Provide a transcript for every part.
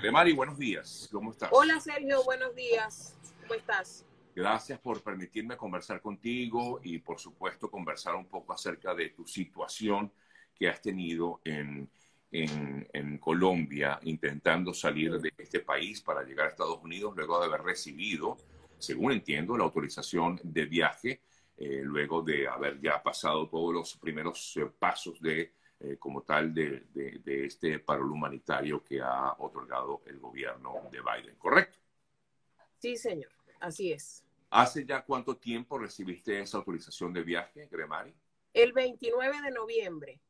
Gremari, buenos días. ¿Cómo estás? Hola Sergio, buenos días. ¿Cómo estás? Gracias por permitirme conversar contigo y por supuesto conversar un poco acerca de tu situación que has tenido en, en, en, Colombia intentando salir de este país para llegar a Estados Unidos luego de haber recibido, según entiendo, la autorización de viaje, eh, luego de haber ya pasado todos los primeros eh, pasos de eh, como tal de, de, de, este paro humanitario que ha otorgado el gobierno de Biden, ¿correcto? Sí, señor, así es. ¿Hace ya cuánto tiempo recibiste esa autorización de viaje, Gremari? El 29 de noviembre,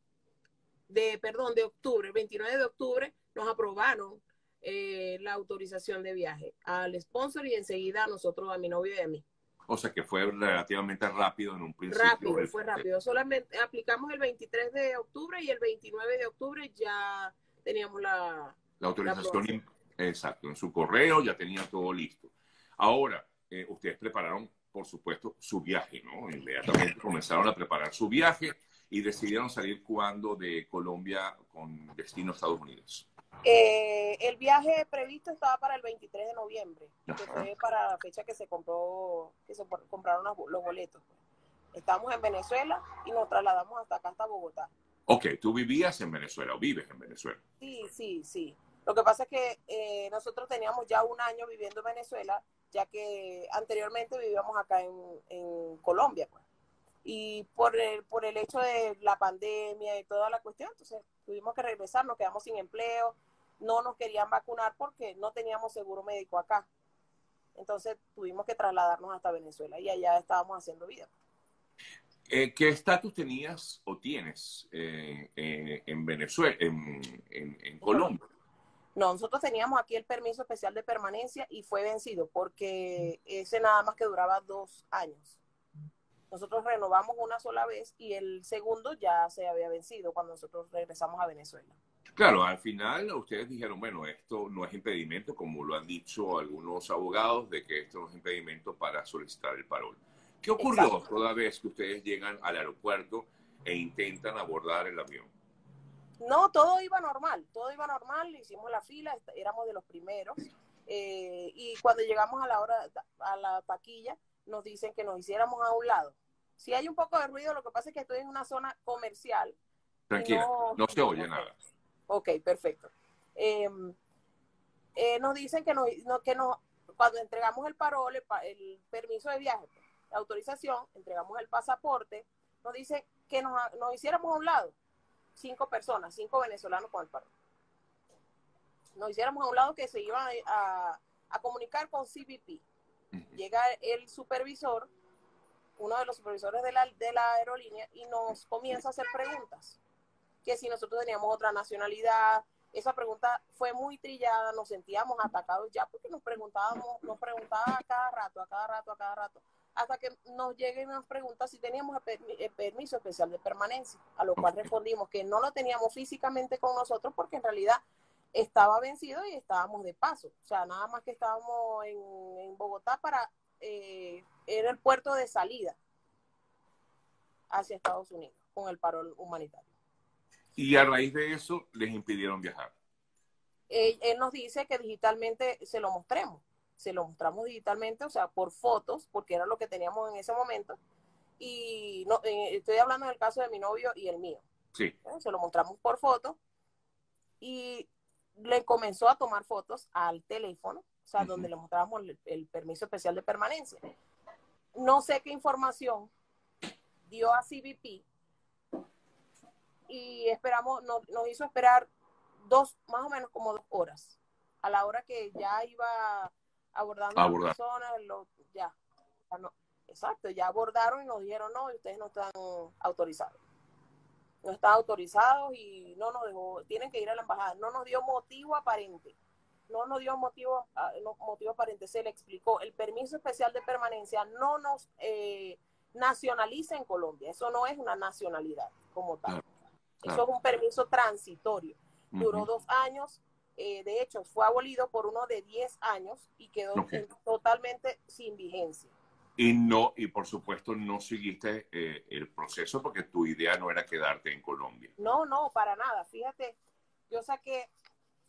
de, perdón, de octubre, el 29 de octubre nos aprobaron eh, la autorización de viaje al sponsor y enseguida a nosotros, a mi novio y a mí. O sea que fue relativamente rápido en un principio. Rápido, fue rápido. Solamente aplicamos el 23 de octubre y el 29 de octubre ya teníamos la, la autorización. La exacto, en su correo ya tenía todo listo. Ahora, eh, ustedes prepararon, por supuesto, su viaje, ¿no? Inmediatamente comenzaron a preparar su viaje y decidieron salir cuando de Colombia con destino a Estados Unidos. Eh, el viaje previsto estaba para el 23 de noviembre, Ajá. que fue para la fecha que se compró, que se compraron los, boletos. Estamos en Venezuela y nos trasladamos hasta acá, hasta Bogotá. Ok, tú vivías en Venezuela o vives en Venezuela. Sí, sí, sí. Lo que pasa es que eh, nosotros teníamos ya un año viviendo en Venezuela, ya que anteriormente vivíamos acá en, en Colombia. Pues. Y por el, por el hecho de la pandemia y toda la cuestión, entonces tuvimos que regresar, nos quedamos sin empleo, no nos querían vacunar porque no teníamos seguro médico acá. Entonces tuvimos que trasladarnos hasta Venezuela y allá estábamos haciendo vida. Eh, ¿Qué estatus tenías o tienes eh, eh, en Venezuela, en, en, en, Colombia? No, nosotros teníamos aquí el permiso especial de permanencia y fue vencido porque ese nada más que duraba dos años. Nosotros renovamos una sola vez y el segundo ya se había vencido cuando nosotros regresamos a Venezuela. Claro, al final ustedes dijeron, bueno, esto no es impedimento, como lo han dicho algunos abogados, de que esto no es impedimento para solicitar el parol. ¿Qué ocurrió Exacto. toda vez que ustedes llegan al aeropuerto e intentan abordar el avión? No, todo iba normal, todo iba normal, hicimos la fila, éramos de los primeros, eh, y cuando llegamos a la hora, a la taquilla, nos dicen que nos hiciéramos a un lado. Si hay un poco de ruido, lo que pasa es que estoy en una zona comercial. Tranquila, no, no se oye nada. Ok, perfecto. Eh, eh, nos dicen que, nos, no, que nos, cuando entregamos el parol, el, el, permiso de viaje, la autorización, entregamos el pasaporte, nos dicen que nos, nos hiciéramos a un lado, cinco personas, cinco venezolanos con el parol. Nos hiciéramos a un lado que se iban a, a, a comunicar con CBP. Llega el supervisor, uno de los supervisores de la, de la aerolínea, y nos comienza a hacer preguntas. Que si nosotros teníamos otra nacionalidad, esa pregunta fue muy trillada, nos sentíamos atacados ya porque nos preguntábamos, nos preguntaba a cada rato, a cada rato, a cada rato, hasta que nos lleguen y nos pregunta si teníamos el permiso especial de permanencia, a lo cual respondimos que no lo teníamos físicamente con nosotros porque en realidad estaba vencido y estábamos de paso. O sea, nada más que estábamos en, en Bogotá para, eh, era el puerto de salida hacia Estados Unidos con el paro humanitario. Y a raíz de eso les impidieron viajar. Él, él, nos dice que digitalmente se lo mostremos. Se lo mostramos digitalmente, o sea, por fotos, porque era lo que teníamos en ese momento. Y no, eh, estoy hablando del caso de mi novio y el mío. Sí. ¿Eh? Se lo mostramos por foto. Y le comenzó a tomar fotos al teléfono, o sea, uh -huh. donde le mostrábamos el, el, permiso especial de permanencia. No sé qué información dio a CBP y esperamos, nos, nos hizo esperar dos, más o menos como dos horas. A la hora que ya iba abordando Abordar. las personas, ya, ya no, exacto, ya abordaron y nos dijeron, no, ustedes no están autorizados no están autorizados y no nos dejó, tienen que ir a la embajada. No nos dio motivo aparente. No nos dio motivo, no, motivo aparente. Se le explicó. El permiso especial de permanencia no nos eh, nacionaliza en Colombia. Eso no es una nacionalidad como tal. Claro, claro. Eso es un permiso transitorio. Duró uh -huh. dos años. Eh, de hecho, fue abolido por uno de 10 años y quedó okay. totalmente sin vigencia. Y no, y por supuesto no seguiste eh, el proceso porque tu idea no era quedarte en Colombia. No, no, para nada. Fíjate, yo saqué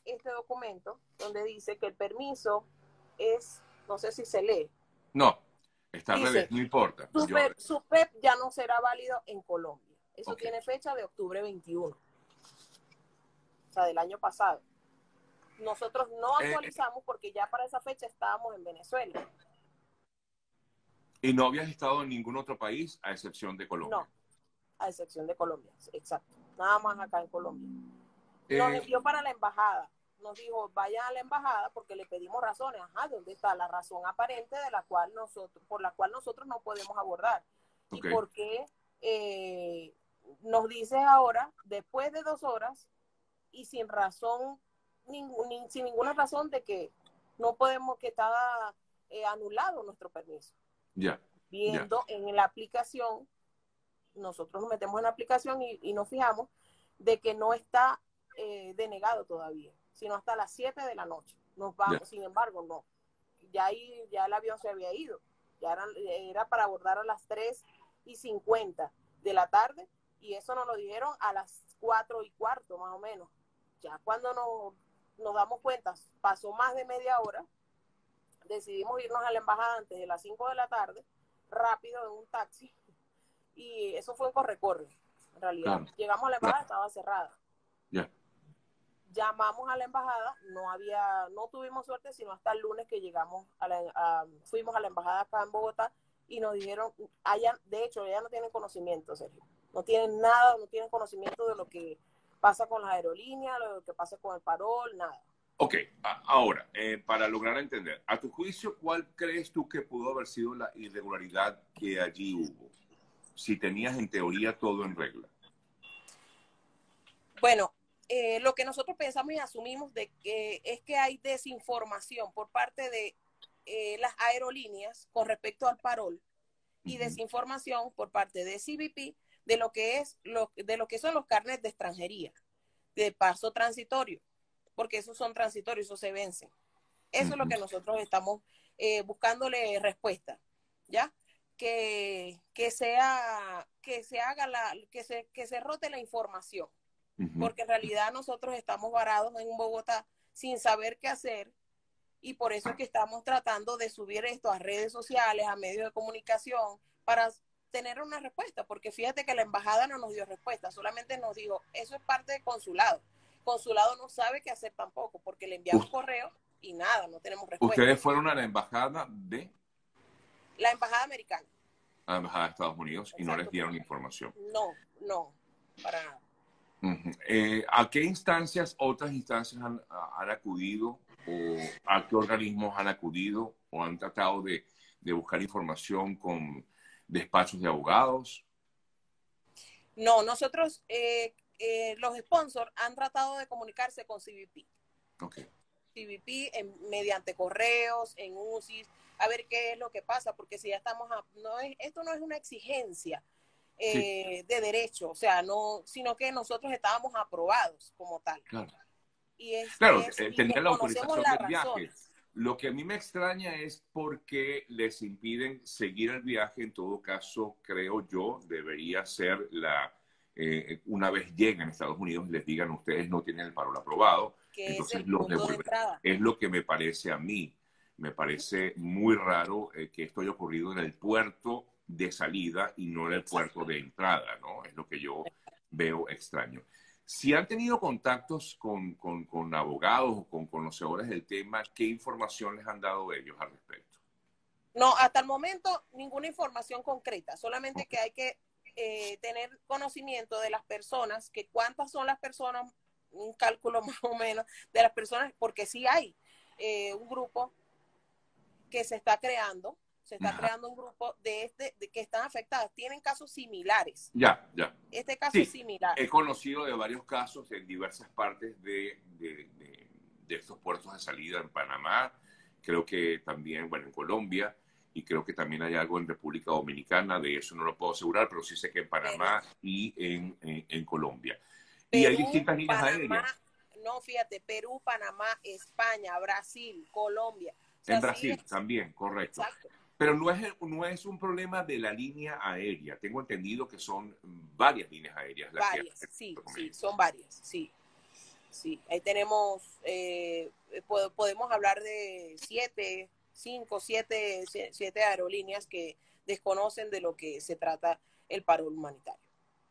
este documento donde dice que el permiso es, no sé si se lee. No, está al revés, no importa. Su, PEP, ya no será válido en Colombia. Eso tiene fecha de octubre 21, o sea, del año pasado. Nosotros no eh, actualizamos porque ya para esa fecha estábamos en Venezuela. ¿Y no habías estado en ningún otro país a excepción de Colombia? No, a excepción de Colombia, exacto. Nada más acá en Colombia. Nos eh, envió para la embajada. Nos dijo, vayan a la embajada porque le pedimos razones. Ajá, ¿dónde está la razón aparente de la cual nosotros, por la cual nosotros no podemos abordar? ¿Y por qué eh, nos dices ahora, después de dos horas y sin razón, sin ninguna razón de que no podemos, que estaba eh, anulado nuestro permiso? Ya. Viendo en la aplicación, nosotros nos metemos en la aplicación y, nos fijamos de que no está eh, denegado todavía, sino hasta las 7 de la noche. Nos vamos, sin embargo, no. Ya ahí, ya el avión se había ido. Ya era, era para abordar a las 3 y 50 de la tarde y eso nos lo dijeron a las 4 y cuarto más o menos. Ya cuando nos, nos damos cuenta, pasó más de media hora decidimos irnos a la embajada antes de las 5 de la tarde, rápido en un taxi, y eso fue un corre-corre, en realidad. Llegamos a la embajada, estaba cerrada. Llamamos a la embajada, no había, no tuvimos suerte, sino hasta el lunes que llegamos a la, fuimos a la embajada acá en Bogotá y nos dijeron, allá, de hecho, ya no tienen conocimiento, Sergio. No tienen nada, no tienen conocimiento de lo que pasa con las aerolíneas, lo que pasa con el parol, nada. Ok, ahora, eh, para lograr entender, a tu juicio, ¿cuál crees tú que pudo haber sido la irregularidad que allí hubo? Si tenías en teoría todo en regla. Bueno, eh, lo que nosotros pensamos y asumimos de que es que hay desinformación por parte de eh, las aerolíneas con respecto al parol y desinformación por parte de CBP de lo que es lo, de lo que son los carnets de extranjería, de paso transitorio porque esos son transitorios, esos se vencen. Eso es lo que nosotros estamos eh, buscándole respuesta, ¿ya? Que, que, sea, que se haga la, que se, que se rote la información, porque en realidad nosotros estamos varados en Bogotá sin saber qué hacer y por eso es que estamos tratando de subir esto a redes sociales, a medios de comunicación, para tener una respuesta, porque fíjate que la embajada no nos dio respuesta, solamente nos dijo, eso es parte del consulado consulado no sabe qué hacer tampoco, porque le enviamos correo y nada, no tenemos respuesta. ¿Ustedes fueron a la embajada de? La embajada americana. A la embajada de Estados Unidos y no les dieron información. No, no, para nada. Eh, ¿A qué instancias, otras instancias han, acudido o a qué organismos han acudido o han tratado de, de buscar información con despachos de abogados? No, nosotros eh, eh, los sponsors han tratado de comunicarse con CBP. Okay. CBP mediante correos, en UCIs, a ver qué es lo que pasa, porque si ya estamos, no es, esto no es una exigencia eh, de derecho, o sea, no, sino que nosotros estábamos aprobados como tal. Claro. Y es, claro, eh, la autorización del viaje. Lo que a mí me extraña es por qué les impiden seguir el viaje. En todo caso, creo yo, debería ser la eh, una vez lleguen a Estados Unidos les digan ustedes no tienen el parol aprobado, entonces los devuelven. es lo que me parece a mí. Me parece muy raro eh, que esto haya ocurrido en el puerto de salida y no en el puerto de entrada, ¿no? Es lo que yo veo extraño. Si han tenido contactos con, con, con abogados o con conocedores del tema, ¿qué información les han dado ellos al respecto? No, hasta el momento ninguna información concreta, solamente que hay que eh, tener conocimiento de las personas, que cuántas son las personas, un cálculo más o menos de las personas, porque sí hay eh, un grupo que se está creando, se está creando un grupo de este de que están afectadas, tienen casos similares. Ya, ya. Este caso es similar. He conocido de varios casos en diversas partes de, de, de estos puertos de salida en Panamá, creo que también, bueno, en Colombia, y creo que también hay algo en República Dominicana, de eso no lo puedo asegurar, pero sí sé que en Panamá y en, en, Colombia. y hay distintas líneas aéreas. No, fíjate, Perú, Panamá, España, Brasil, Colombia. en Brasil también, correcto. Pero no es, no es un problema de la línea aérea. Tengo entendido que son varias líneas aéreas. varias, sí, sí, son varias, sí. Sí, ahí tenemos, eh, podemos hablar de siete, cinco, siete, siete aerolíneas que desconocen de lo que se trata el paro humanitario.